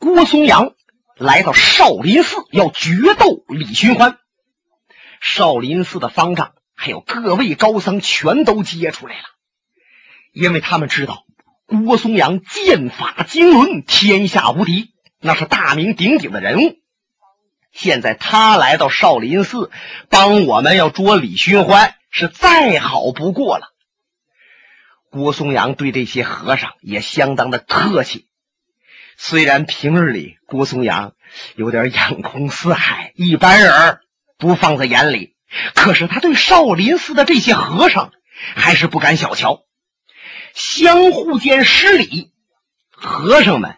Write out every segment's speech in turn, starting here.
郭松阳来到少林寺，要决斗李寻欢。少林寺的方丈还有各位高僧全都接出来了，因为他们知道郭松阳剑法经纶，天下无敌，那是大名鼎鼎的人物。现在他来到少林寺，帮我们要捉李寻欢，是再好不过了。郭松阳对这些和尚也相当的客气。虽然平日里郭松阳有点眼空四海，一般人不放在眼里，可是他对少林寺的这些和尚还是不敢小瞧，相互间施礼。和尚们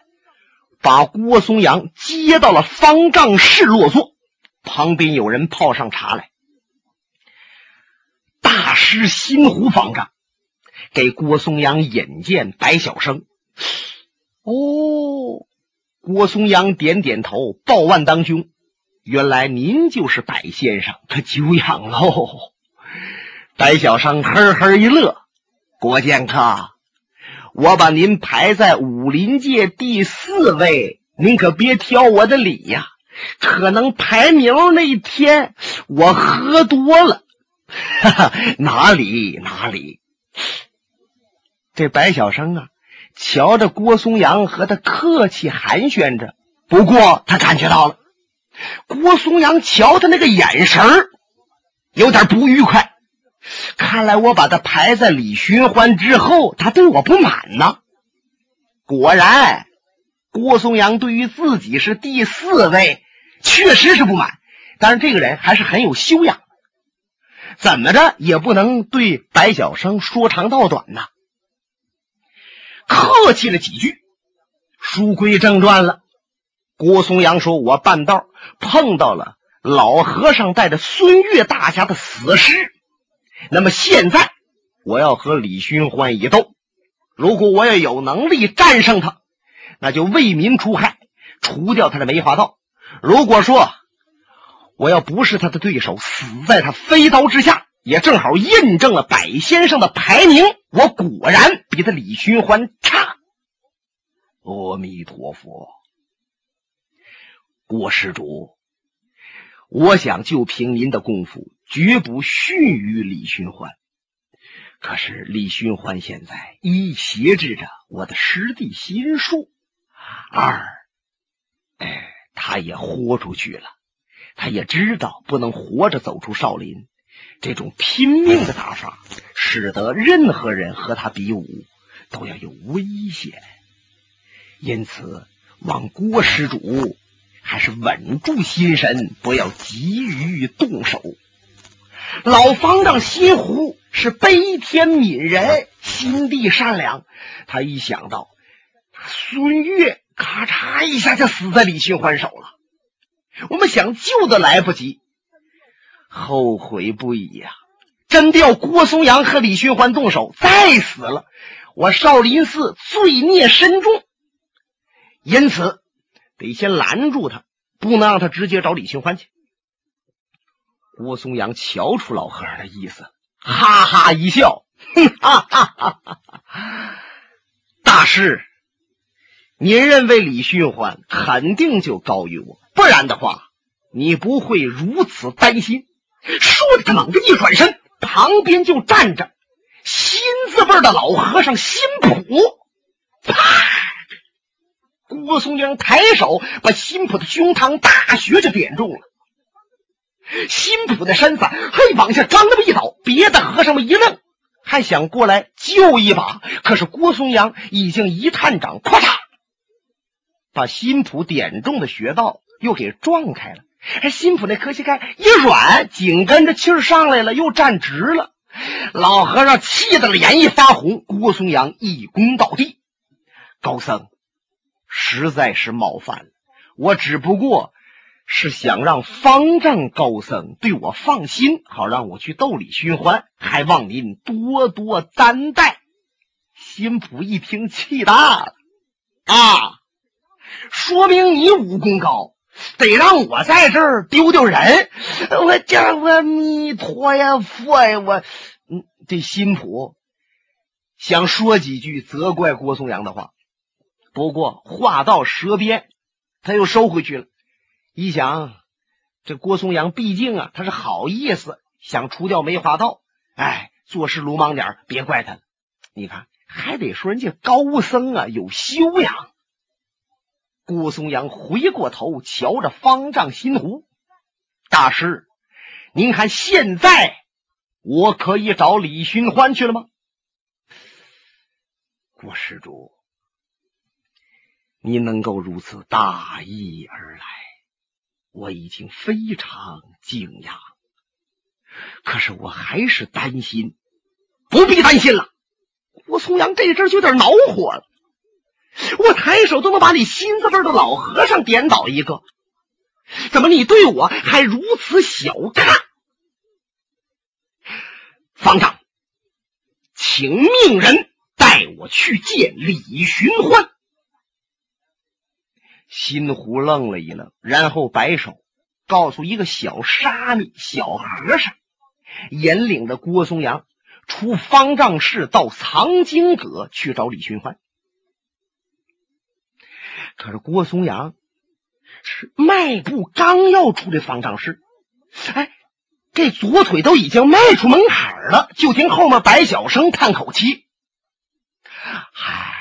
把郭松阳接到了方丈室落座，旁边有人泡上茶来。大师心湖方丈给郭松阳引荐白晓生。哦，郭松阳点点头，报万当兄，原来您就是白先生，可久仰喽。白小生呵呵一乐，郭剑客，我把您排在武林界第四位，您可别挑我的理呀。可能排名那天我喝多了，哈哈，哪里哪里。这白小生啊。瞧着郭松阳和他客气寒暄着，不过他感觉到了郭松阳瞧他那个眼神有点不愉快。看来我把他排在李寻欢之后，他对我不满呢。果然，郭松阳对于自己是第四位，确实是不满。但是这个人还是很有修养，怎么着也不能对白晓生说长道短呐。客气了几句，书归正传了。郭松阳说：“我半道碰到了老和尚带着孙越大侠的死尸，那么现在我要和李寻欢一斗。如果我要有能力战胜他，那就为民除害，除掉他的梅花道；如果说我要不是他的对手，死在他飞刀之下。”也正好印证了百先生的排名，我果然比他李寻欢差。阿弥陀佛，郭施主，我想就凭您的功夫，绝不逊于李寻欢。可是李寻欢现在一挟制着我的师弟心术，二，哎，他也豁出去了，他也知道不能活着走出少林。这种拼命的打法，使得任何人和他比武都要有危险。因此，望郭施主还是稳住心神，不要急于动手。老方丈心湖是悲天悯人，心地善良。他一想到孙越咔嚓一下就死在李寻欢手了，我们想救都来不及。后悔不已呀！真的要郭松阳和李寻欢动手，再死了，我少林寺罪孽深重。因此，得先拦住他，不能让他直接找李寻欢去。郭松阳瞧出老和尚的意思，哈哈一笑，哼哈哈哈哈！大师，您认为李寻欢肯定就高于我，不然的话，你不会如此担心。说着，他猛地一转身，旁边就站着新字辈的老和尚辛普。啪！郭松阳抬手把辛普的胸膛大穴就点中了。辛普的身子嘿往下刚那么一倒，别的和尚们一愣，还想过来救一把，可是郭松阳已经一探掌，咔嚓，把辛普点中的穴道又给撞开了。哎，辛普那磕膝盖一软，紧跟着气儿上来了，又站直了。老和尚气得脸一发红。郭松阳一躬到地：“高僧，实在是冒犯了。我只不过是想让方丈高僧对我放心，好让我去斗李寻欢，还望您多多担待。”辛普一听，气大了：“啊，说明你武功高。”得让我在这儿丢丢人，我叫阿弥陀呀佛呀，我嗯，这辛普想说几句责怪郭松阳的话，不过话到舌边，他又收回去了。一想，这郭松阳毕竟啊，他是好意思想除掉梅花道，哎，做事鲁莽点别怪他了。你看，还得说人家高僧啊有修养。郭松阳回过头瞧着方丈心湖大师，您看现在我可以找李寻欢去了吗？郭施主，你能够如此大义而来，我已经非常惊讶。可是我还是担心，不必担心了。郭松阳这阵就有点恼火了。我抬手都能把你心字辈的老和尚点倒一个，怎么你对我还如此小看？方丈，请命人带我去见李寻欢。新湖愣了一愣，然后摆手，告诉一个小沙弥、小和尚，引领着郭松阳出方丈室，到藏经阁去找李寻欢。可是郭松阳是迈步刚要出这方丈室，哎，这左腿都已经迈出门槛了，就听后面白晓生叹口气：“唉，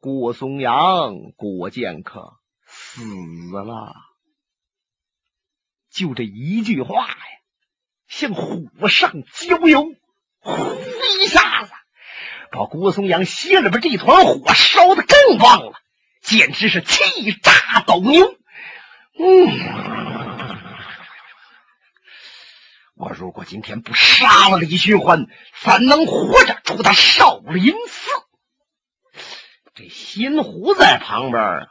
郭松阳，郭剑客死了。”就这一句话呀，像火上浇油，呼一下子。把郭松阳心里边这团火烧的更旺了，简直是气炸斗牛。嗯，我如果今天不杀了李寻欢，怎能活着出他少林寺？这新胡在旁边啊，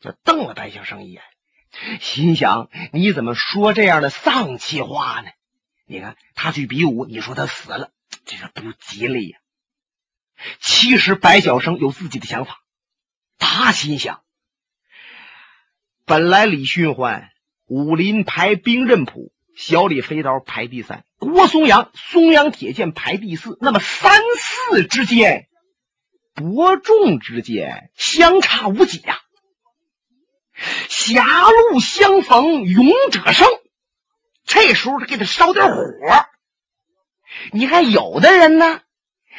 就瞪了白小生一眼，心想：你怎么说这样的丧气话呢？你看他去比武，你说他死了，这是不吉利呀。其实白晓生有自己的想法，他心想：本来李寻欢武林排兵刃谱，小李飞刀排第三，郭松阳松阳铁剑排第四，那么三四之间，伯仲之间相差无几呀。狭路相逢勇者胜，这时候给他烧点火。你看有的人呢，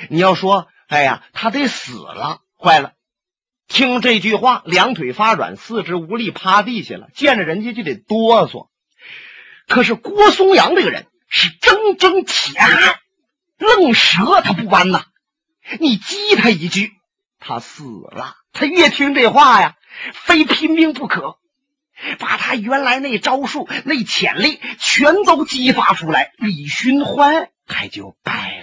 你要说。哎呀，他得死了！坏了，听这句话，两腿发软，四肢无力，趴地下了。见着人家就得哆嗦。可是郭松阳这个人是铮铮铁汉，愣蛇他不弯呐。你激他一句，他死了。他越听这话呀，非拼命不可，把他原来那招数、那潜力全都激发出来。李寻欢他就败。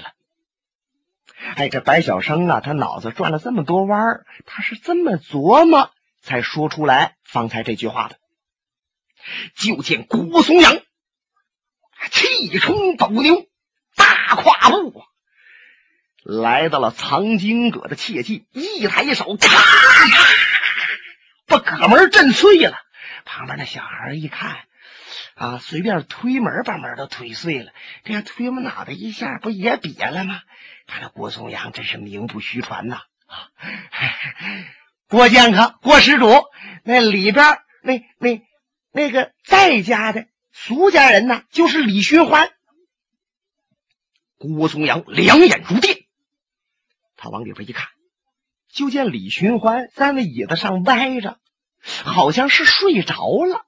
哎，这白晓生啊，他脑子转了这么多弯儿，他是这么琢磨才说出来方才这句话的。就见郭松阳气冲斗牛，大跨步啊，来到了藏经阁的切记，一抬手，咔嚓，把阁门震碎了。旁边那小孩一看，啊，随便推门把门都推碎了，这样推门脑袋一下，不也瘪了吗？看来郭松阳真是名不虚传呐！啊，郭剑客、郭施主，那里边那那那个在家的俗家人呢，就是李寻欢。郭松阳两眼如电，他往里边一看，就见李寻欢在那椅子上歪着，好像是睡着了。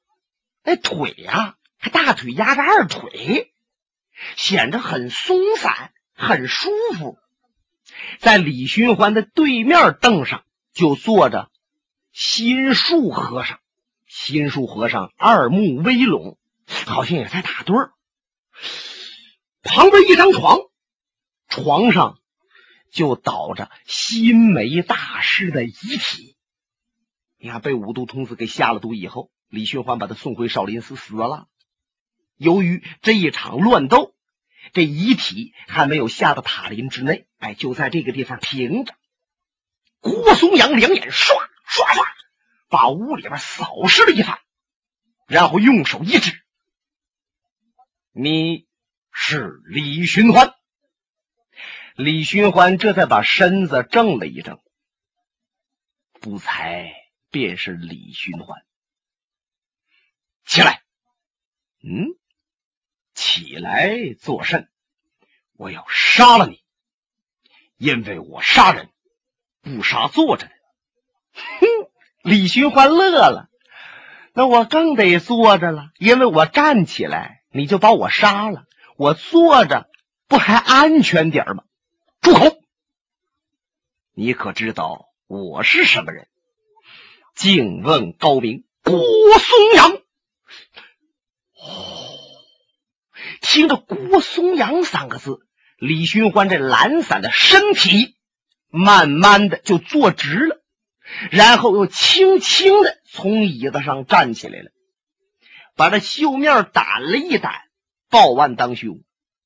那腿呀，他大腿压着二腿，显得很松散。很舒服，在李寻欢的对面凳上就坐着心术和尚。心术和尚二目微拢，好像也在打盹儿。旁边一张床，床上就倒着心梅大师的遗体。你看，被五毒童子给下了毒以后，李寻欢把他送回少林寺死了。由于这一场乱斗。这遗体还没有下到塔林之内，哎，就在这个地方停着。郭松阳两眼唰唰唰，把屋里边扫视了一番，然后用手一指：“你是李寻欢。”李寻欢这才把身子正了一正，不才便是李寻欢。起来，嗯，起来作甚？我要杀了你，因为我杀人不杀坐着的。哼，李寻欢乐了。那我更得坐着了，因为我站起来你就把我杀了，我坐着不还安全点吗？住口！你可知道我是什么人？敬问高明，郭松阳。哦，听着“郭松阳”三个字，李寻欢这懒散的身体慢慢的就坐直了。然后又轻轻的从椅子上站起来了，把这袖面掸了一掸，报案当兄，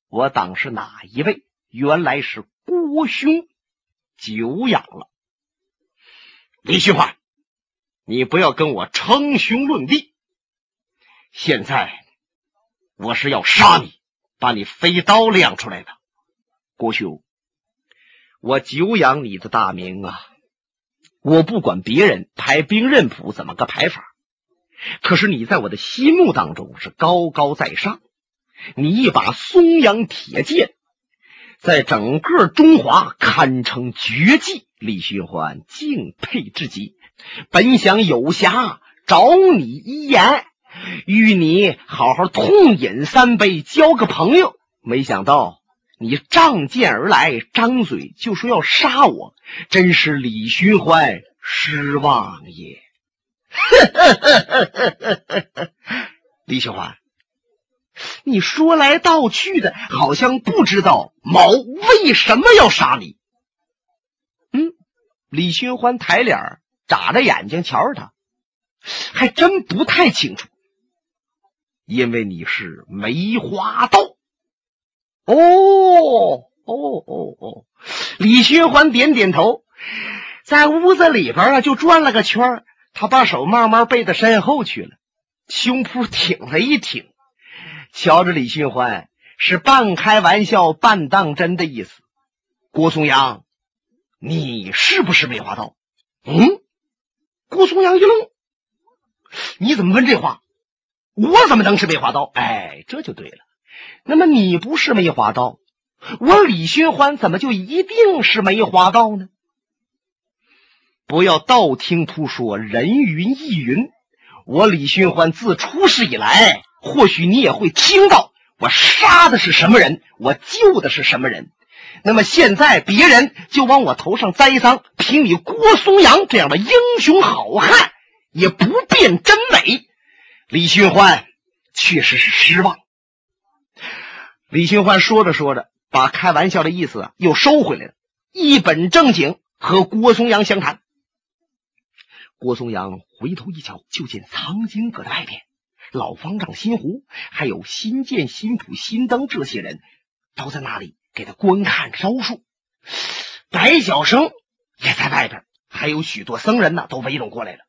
我当是哪一位？原来是郭兄，久仰了。李旭欢，你不要跟我称兄论弟。现在我是要杀你，把你飞刀亮出来的。郭兄，我久仰你的大名啊！我不管别人排兵刃谱怎么个排法，可是你在我的心目当中是高高在上。你一把松阳铁剑，在整个中华堪称绝技。李寻欢敬佩至极，本想有暇找你一言，与你好好痛饮三杯，交个朋友。没想到。你仗剑而来，张嘴就说要杀我，真是李寻欢失望也。李寻欢，你说来道去的，好像不知道毛为什么要杀你。嗯，李寻欢抬脸眨着眼睛瞧着他，还真不太清楚，因为你是梅花道。哦哦哦哦！李寻欢点点头，在屋子里边啊，就转了个圈他把手慢慢背到身后去了，胸脯挺了一挺，瞧着李寻欢是半开玩笑半当真的意思。郭松阳，你是不是梅花刀？嗯？郭松阳一愣，你怎么问这话？我怎么能是梅花刀？哎，这就对了。那么你不是梅花刀，我李寻欢怎么就一定是梅花刀呢？不要道听途说，人云亦云。我李寻欢自出世以来，或许你也会听到我杀的是什么人，我救的是什么人。那么现在别人就往我头上栽赃，凭你郭松阳这样的英雄好汉，也不辨真伪。李寻欢确实是失望。李寻欢说着说着，把开玩笑的意思啊又收回来了，一本正经和郭松阳相谈。郭松阳回头一瞧，就见藏经阁的外边，老方丈新胡还有新建、新谱、新灯这些人都在那里给他观看招数。白晓生也在外边，还有许多僧人呢，都围拢过来了。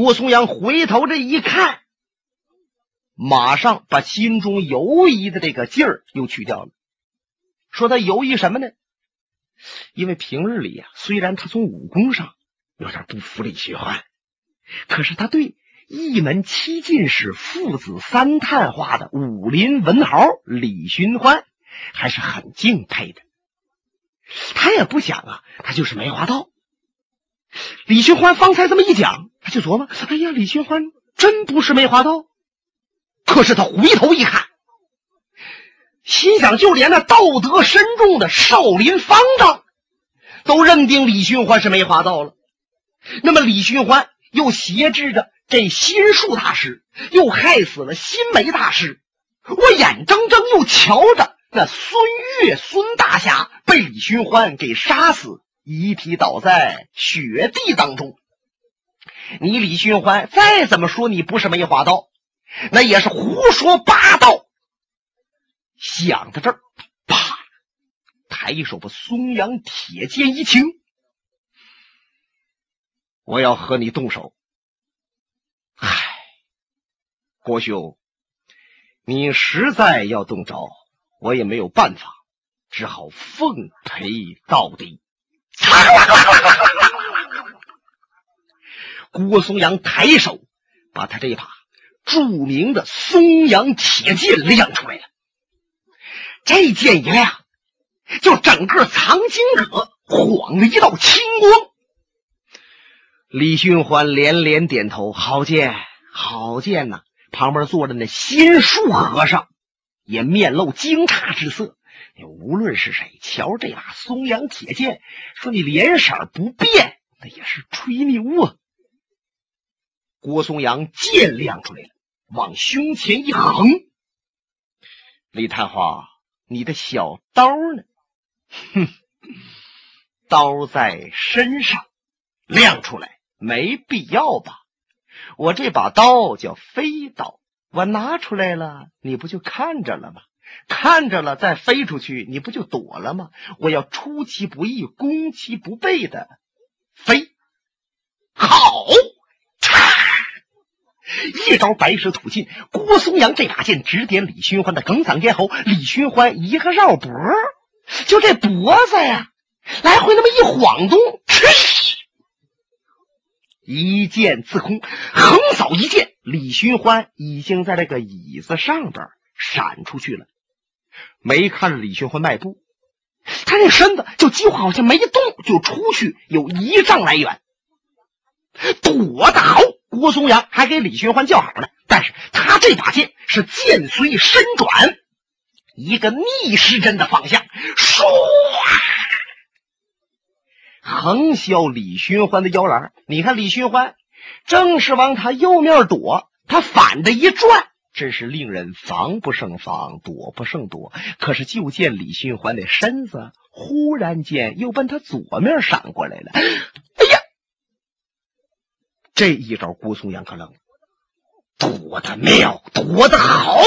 郭松阳回头这一看。马上把心中犹疑的这个劲儿又去掉了，说他犹豫什么呢？因为平日里呀，虽然他从武功上有点不服李寻欢，可是他对一门七进士父子三探花的武林文豪李寻欢还是很敬佩的。他也不想啊，他就是梅花道。李寻欢方才这么一讲，他就琢磨：哎呀，李寻欢真不是梅花道。可是他回头一看，心想：就连那道德深重的少林方丈都认定李寻欢是梅花道了。那么李寻欢又挟制着这心术大师，又害死了心梅大师。我眼睁睁又瞧着那孙越、孙大侠被李寻欢给杀死，遗体倒在雪地当中。你李寻欢再怎么说，你不是梅花刀。那也是胡说八道。想到这儿，啪，抬手把松阳铁剑一擎，我要和你动手。唉，郭兄，你实在要动招，我也没有办法，只好奉陪到底。郭松阳抬手把他这一把著名的松阳铁剑亮出来了。这剑一亮，就整个藏经阁晃了一道青光。李寻欢连连点头：“好剑，好剑呐！”旁边坐着那心术和尚也面露惊诧之色。无论是谁，瞧这把松阳铁剑，说你脸色不变，那也是吹牛啊！郭松阳剑亮出来了，往胸前一横。李探花，你的小刀呢？哼，刀在身上，亮出来没必要吧？我这把刀叫飞刀，我拿出来了，你不就看着了吗？看着了，再飞出去，你不就躲了吗？我要出其不意、攻其不备的飞。好，嚓一招白蛇吐尽。郭松阳这把剑直点李寻欢的梗嗓咽喉，李寻欢一个绕脖，就这脖子呀，来回那么一晃动，一剑自空，横扫一剑，李寻欢已经在这个椅子上边闪出去了。没看着李寻欢迈步，他那身子就几乎好像没动，就出去有一丈来远，躲得好。郭松阳还给李寻欢叫好呢，但是他这把剑是剑随身转，一个逆时针的方向，唰，横削李寻欢的腰篮。你看李寻欢正是往他右面躲，他反的一转。真是令人防不胜防，躲不胜躲。可是就见李寻欢的身子忽然间又奔他左面闪过来了。哎呀，这一招郭松阳可愣了，躲得妙，躲得好。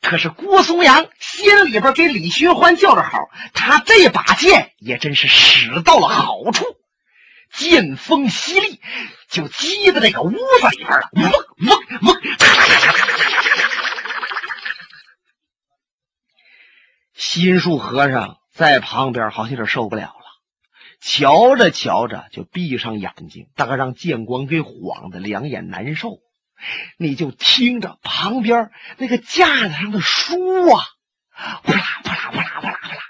可是郭松阳心里边给李寻欢叫着好，他这把剑也真是使到了好处。剑锋犀利，就击在这个屋子里边了。嗡嗡嗡！心术和尚在旁边好像有点受不了了，瞧着瞧着就闭上眼睛，大概让剑光给晃的两眼难受。你就听着旁边那个架子上的书啊，啪啦啪啦啪啦啪啦啪啦，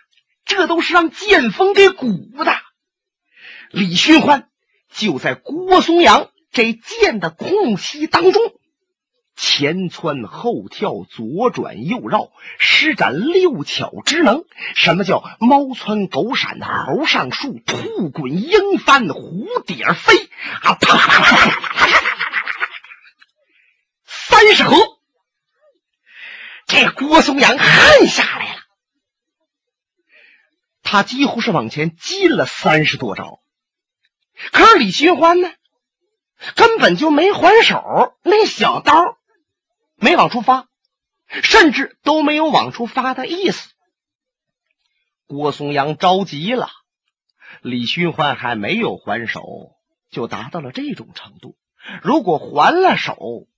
这都是让剑锋给鼓的。李寻欢就在郭松阳这剑的空隙当中，前窜后跳，左转右绕，施展六巧之能。什么叫猫窜狗闪，猴上树，兔滚鹰翻，蝴蝶飞啊！啪啪啪啪啪啪三十合，这郭松阳汗下来了，他几乎是往前进了三十多招。可是李寻欢呢，根本就没还手，那小刀没往出发，甚至都没有往出发的意思。郭松阳着急了，李寻欢还没有还手，就达到了这种程度。如果还了手，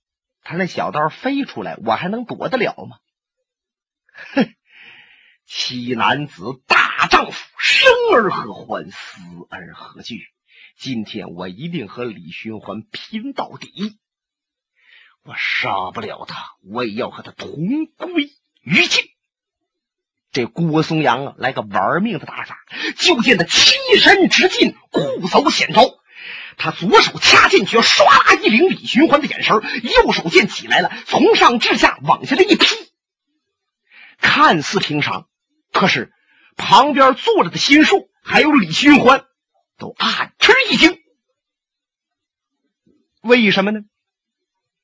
他那小刀飞出来，我还能躲得了吗？哼！妻男子大丈夫，生而何欢，死而何惧？今天我一定和李寻欢拼到底！我杀不了他，我也要和他同归于尽。这郭松阳啊，来个玩命的打法，就见他欺身直进，固走险招。他左手掐进去，唰啦一领李寻欢的眼神右手剑起来了，从上至下往下的一劈。看似平常，可是旁边坐着的心术还有李寻欢。都暗吃一惊，为什么呢？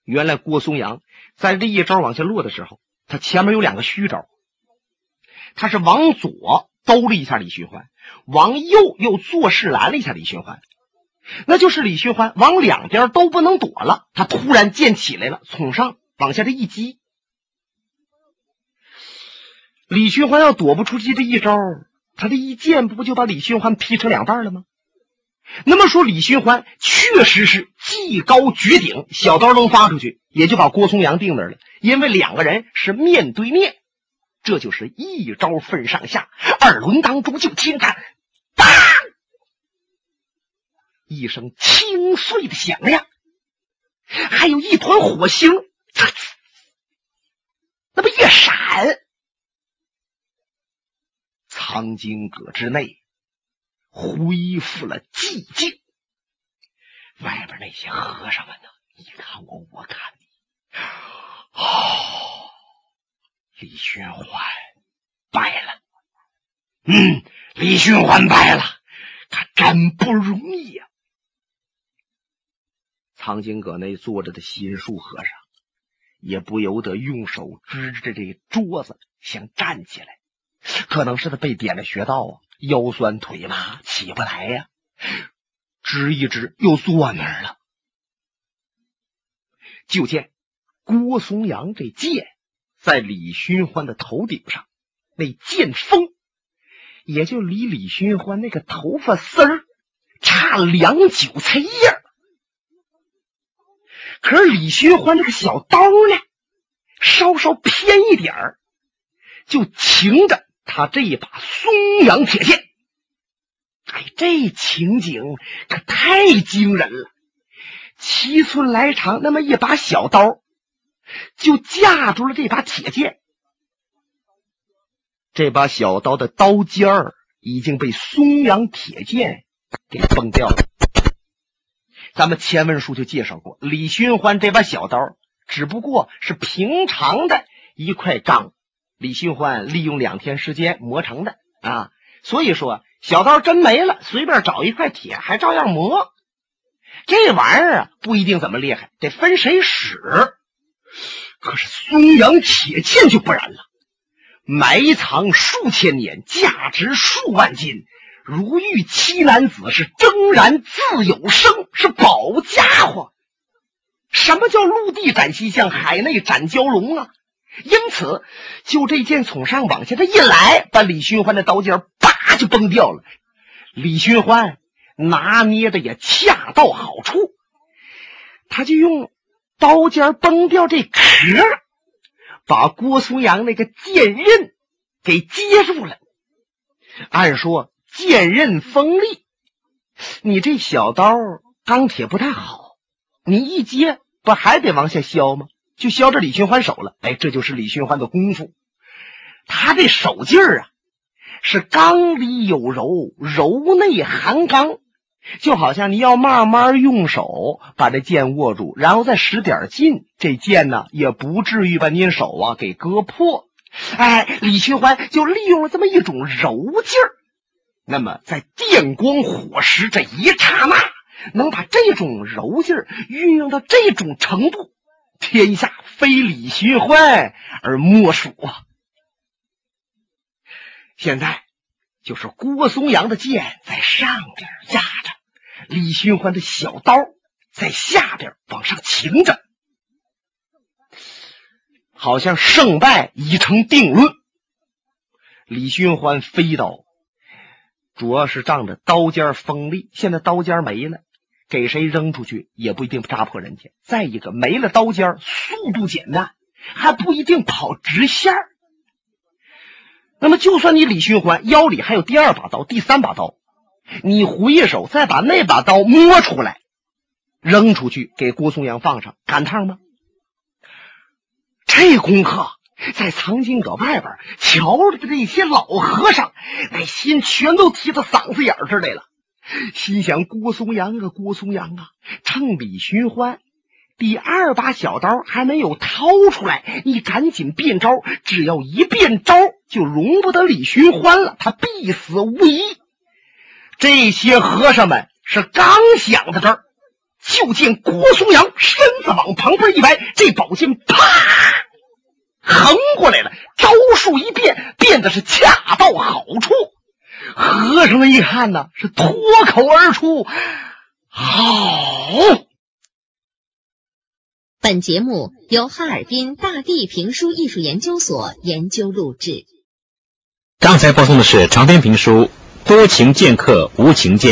原来郭松阳在这一招往下落的时候，他前面有两个虚招，他是往左兜了一下李寻欢，往右又做事拦了一下李寻欢，那就是李寻欢往两边都不能躲了。他突然剑起来了，从上往下这一击，李寻欢要躲不出去这一招，他这一剑不就把李寻欢劈成两半了吗？那么说，李寻欢确实是技高绝顶，小刀能发出去，也就把郭松阳定那儿了。因为两个人是面对面，这就是一招分上下。二轮当中就听他，当，一声清脆的响亮，还有一团火星，那么一闪，藏经阁之内恢复了寂静。外边那些和尚们呢？你看我，我看你，哦，李寻欢败了。嗯，李寻欢败了，他真不容易呀。藏经阁内坐着的心术和尚也不由得用手支着这桌子，想站起来。可能是他被点了穴道啊，腰酸腿麻，起不来呀。直一直，又坐那儿了。就见郭松阳这剑在李寻欢的头顶上，那剑锋。也就离李寻欢那个头发丝儿差两韭菜叶儿，可是李寻欢这个小刀呢，稍稍偏一点儿，就擎着他这一把松阳铁剑。哎，这情景可太惊人了！七寸来长那么一把小刀，就架住了这把铁剑。这把小刀的刀尖儿已经被松阳铁剑给崩掉了。咱们前文书就介绍过，李寻欢这把小刀只不过是平常的一块钢，李寻欢利用两天时间磨成的啊。所以说，小刀真没了，随便找一块铁还照样磨。这玩意儿啊，不一定怎么厉害，得分谁使。可是松阳铁剑就不然了。埋藏数千年，价值数万金，如遇七男子是铮然自有生，是宝家伙。什么叫陆地斩西象，海内斩蛟龙啊？因此，就这剑从上往下，他一来，把李寻欢的刀尖叭就崩掉了。李寻欢拿捏的也恰到好处，他就用刀尖崩掉这壳。把郭松阳那个剑刃给接住了。按说剑刃锋利，你这小刀钢铁不太好，你一接不还得往下削吗？就削着李寻欢手了。哎，这就是李寻欢的功夫。他这手劲儿啊，是刚里有柔，柔内含刚。就好像你要慢慢用手把这剑握住，然后再使点劲，这剑呢也不至于把您手啊给割破。哎，李寻欢就利用了这么一种柔劲儿，那么在电光火石这一刹那，能把这种柔劲儿运用到这种程度，天下非李寻欢而莫属啊！现在就是郭松阳的剑在上边压着。李寻欢的小刀在下边往上擎着，好像胜败已成定论。李寻欢飞刀主要是仗着刀尖锋利，现在刀尖没了，给谁扔出去也不一定扎破人家。再一个，没了刀尖，速度减慢，还不一定跑直线那么，就算你李寻欢腰里还有第二把刀、第三把刀。你回手再把那把刀摸出来，扔出去给郭松阳放上，赶趟吗？这功课在藏经阁外边瞧着的这些老和尚，那心全都提到嗓子眼儿这来了。心想：郭松阳啊，郭松阳啊，趁李寻欢第二把小刀还没有掏出来，你赶紧变招。只要一变招，就容不得李寻欢了，他必死无疑。这些和尚们是刚想到这儿，就见郭松阳身子往旁边一歪，这宝剑啪横过来了，招数一变，变得是恰到好处。和尚们一看呢，是脱口而出：“好！”本节目由哈尔滨大地评书艺术研究所研究录制。刚才播送的是长篇评书。多情剑客无情剑。